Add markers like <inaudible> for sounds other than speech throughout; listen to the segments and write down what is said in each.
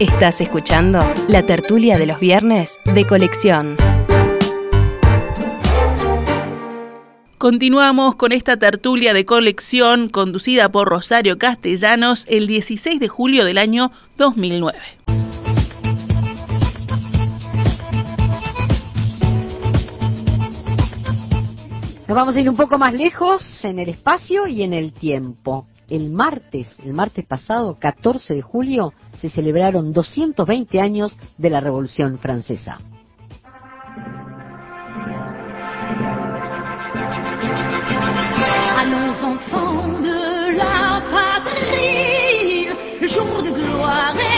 Estás escuchando la tertulia de los viernes de colección. Continuamos con esta tertulia de colección conducida por Rosario Castellanos el 16 de julio del año 2009. Nos vamos a ir un poco más lejos en el espacio y en el tiempo. El martes, el martes pasado, 14 de julio, se celebraron 220 años de la Revolución Francesa. Allons enfants de la patrie, jour de gloire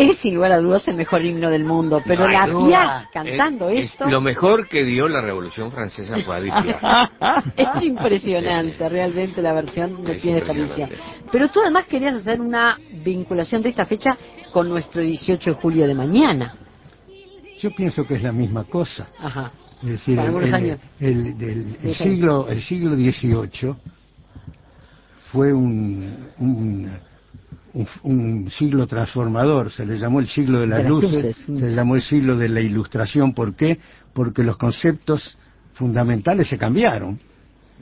Es sin lugar a dudas el mejor himno del mundo, pero No la duda. Piaf cantando Es- es esto lo mejor que dio la Revolución Francesa fue Piaf. <laughs> es impresionante, realmente la versión no Es tiene impresionante. desperdicio. Pero tú además querías hacer una vinculación de esta fecha con nuestro 18 de julio de mañana. Yo pienso que es la misma cosa. Ajá. Es decir, Para el, años. el- siglo, el siglo XVIII fue un, un, un- un siglo transformador, se le llamó el siglo de las, De las luces, luces, mm. se le llamó el siglo de la ilustración. ¿Por qué? Porque los conceptos fundamentales se cambiaron.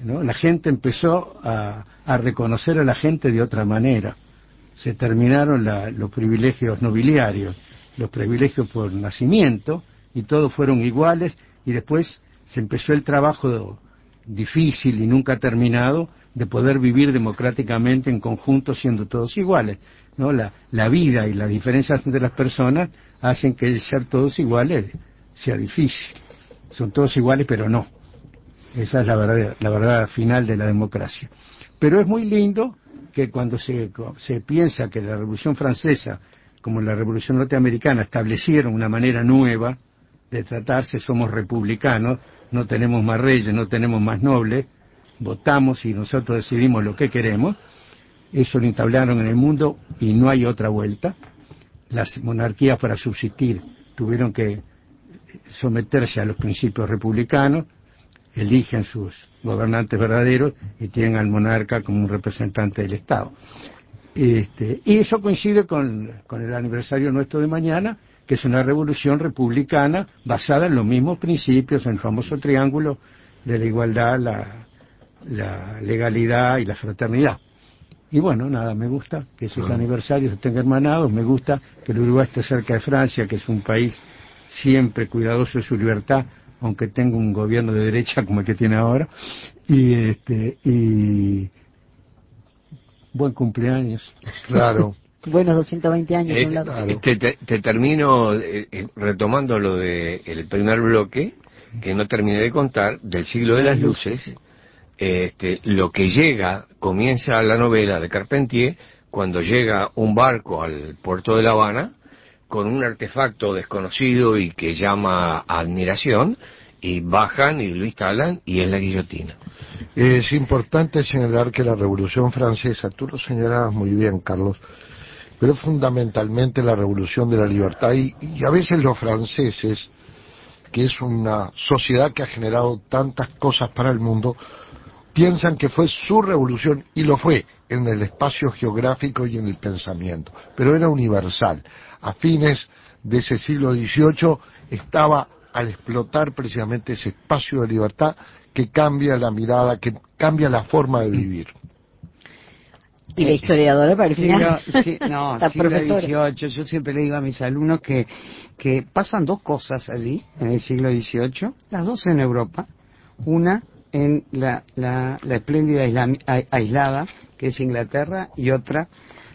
¿no? La gente empezó a, a reconocer a la gente de otra manera. Se terminaron la- los privilegios nobiliarios, los privilegios por nacimiento, y todos fueron iguales, y después se empezó el trabajo difícil y nunca terminado de poder vivir democráticamente en conjunto siendo todos iguales. ¿no? La, la vida y las diferencias entre las personas hacen que el ser todos iguales sea difícil. Son todos iguales, pero no. Esa es la verdad, la verdad final de la democracia. Pero es muy lindo que cuando se, se piensa que la Revolución Francesa, como la Revolución Norteamericana, establecieron una manera nueva de tratarse, somos republicanos, no tenemos más reyes, no tenemos más nobles, votamos y nosotros decidimos lo que queremos, eso lo entablaron en el mundo y no hay otra vuelta. Las monarquías para subsistir tuvieron que someterse a los principios republicanos, eligen sus gobernantes verdaderos y tienen al monarca como un representante del Estado. Este, y eso coincide con, con el aniversario nuestro de mañana, que es una revolución republicana basada en los mismos principios, en el famoso triángulo de la igualdad, la, la legalidad y la fraternidad. Y bueno, nada, me gusta que esos aniversarios estén hermanados, me gusta que el Uruguay esté cerca de Francia, que es un país siempre cuidadoso de su libertad, aunque tenga un gobierno de derecha como el que tiene ahora. Y, este, y buen cumpleaños. Claro. <laughs> Buenos 220 años. Eh, por un lado. te, te- te termino eh, eh, retomando lo del el primer bloque, que no terminé de contar, del siglo de las luces. Este, lo que llega, comienza la novela de Carpentier, cuando llega un barco al puerto de La Habana con un artefacto desconocido y que llama a admiración, y bajan y lo instalan y es la guillotina. Es importante señalar que la Revolución Francesa, tú lo señalabas muy bien, Carlos, pero fundamentalmente la revolución de la libertad y, y a veces los franceses, que es una sociedad que ha generado tantas cosas para el mundo, piensan que fue su revolución y lo fue en el espacio geográfico y en el pensamiento, pero era universal. A fines de ese siglo XVIII estaba al explotar precisamente ese espacio de libertad que cambia la mirada, que cambia la forma de vivir. Y la historiadora parecía Siglo- <laughs> sí, no, <laughs> la siglo. XVIII. Yo siempre le digo a mis alumnos que, que pasan dos cosas allí, en el siglo XVIII, las dos en Europa. Una en la, la, la espléndida isla- a- aislada, que es Inglaterra, y otra,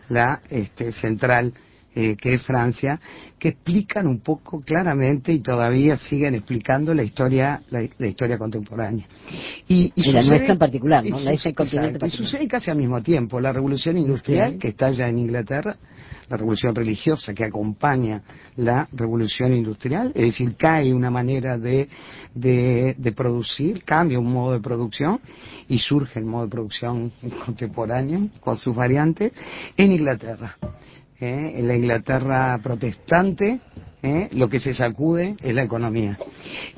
la este, central, eh, que es Francia, que explican un poco claramente y todavía siguen explicando la historia, la, la historia contemporánea. Y, sucede- nuestra en particular, ¿no? y La ese continente y sucede casi al mismo tiempo. La revolución industrial, que está ya en Inglaterra, la revolución religiosa que acompaña la revolución industrial, es decir, cae una manera de, de, de producir, cambia un modo de producción y surge el modo de producción contemporáneo con sus variantes en Inglaterra. ¿Eh? En la Inglaterra protestante, ¿eh? lo que se sacude es la economía.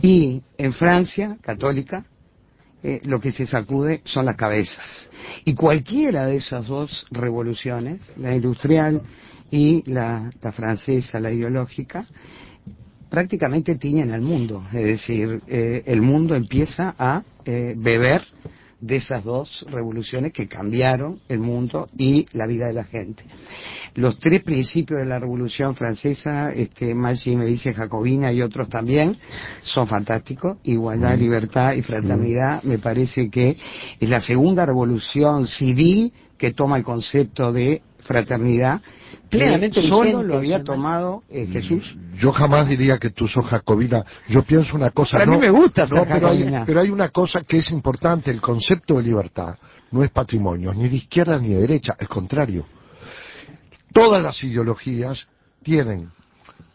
Y en Francia, católica, eh, lo que se sacude son las cabezas. Y cualquiera de esas dos revoluciones, la industrial y la, francesa, la ideológica, prácticamente tiñen al mundo. Es decir, eh, el mundo empieza a eh, beber de esas dos revoluciones que cambiaron el mundo y la vida de la gente. Los tres principios de la Revolución Francesa, este, Maggi me dice Jacobina y otros también, son fantásticos. Igualdad, libertad y fraternidad, me parece que es la segunda revolución civil que toma el concepto de fraternidad, Plenamente solo vigente, lo había tomado eh, Jesús. Yo jamás diría que tú sos jacobina. Yo pienso una cosa. Para no, mí me gusta ser no, pero hay, jacobina. pero hay una cosa que es importante. El concepto de libertad no es patrimonio, ni de izquierda ni de derecha. Al contrario. Todas las ideologías tienen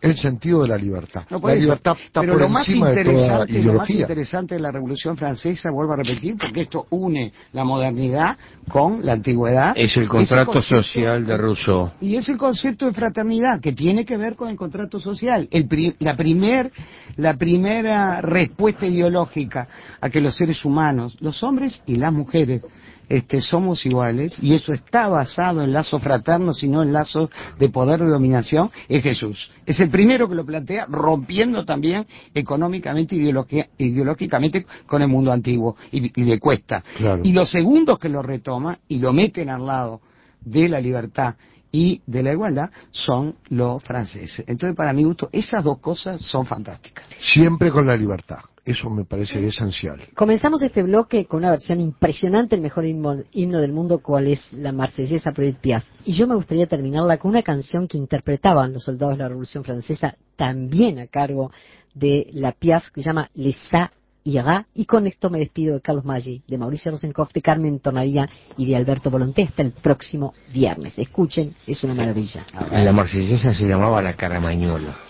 el sentido de la libertad. No, la libertad está Pero por lo más encima de toda interesante, lo más interesante de la Revolución Francesa, vuelvo a repetir, porque esto une la modernidad con la antigüedad. Es el contrato concepto- social de Rousseau. Y es el concepto de fraternidad que tiene que ver con el contrato social. El pri- la, primer, la primera respuesta ideológica a que los seres humanos, los hombres y las mujeres, este, somos iguales, y eso está basado en lazos fraternos y no en lazos de poder de dominación, es Jesús. Es el primero que lo plantea, rompiendo también económicamente, ideológicamente con el mundo antiguo, y, y le cuesta. Claro. Y los segundos que lo retoma y lo meten al lado de la libertad y de la igualdad son los franceses. Entonces, para mi gusto, esas dos cosas son fantásticas. Siempre con la libertad. Eso me parece esencial. Comenzamos este bloque con una versión impresionante, el mejor himno, himno del mundo, cual es la marsellesa por Edith Piaf. Y yo me gustaría terminarla con una canción que interpretaban los soldados de la Revolución Francesa, también a cargo de la Piaf, que se llama Les ira. Y con esto me despido de Carlos Maggi, de Mauricio Rosenkopf, de Carmen Tonaría y de Alberto Volonté. Hasta el próximo viernes. Escuchen, es una maravilla. La marsellesa se llamaba la caramañola.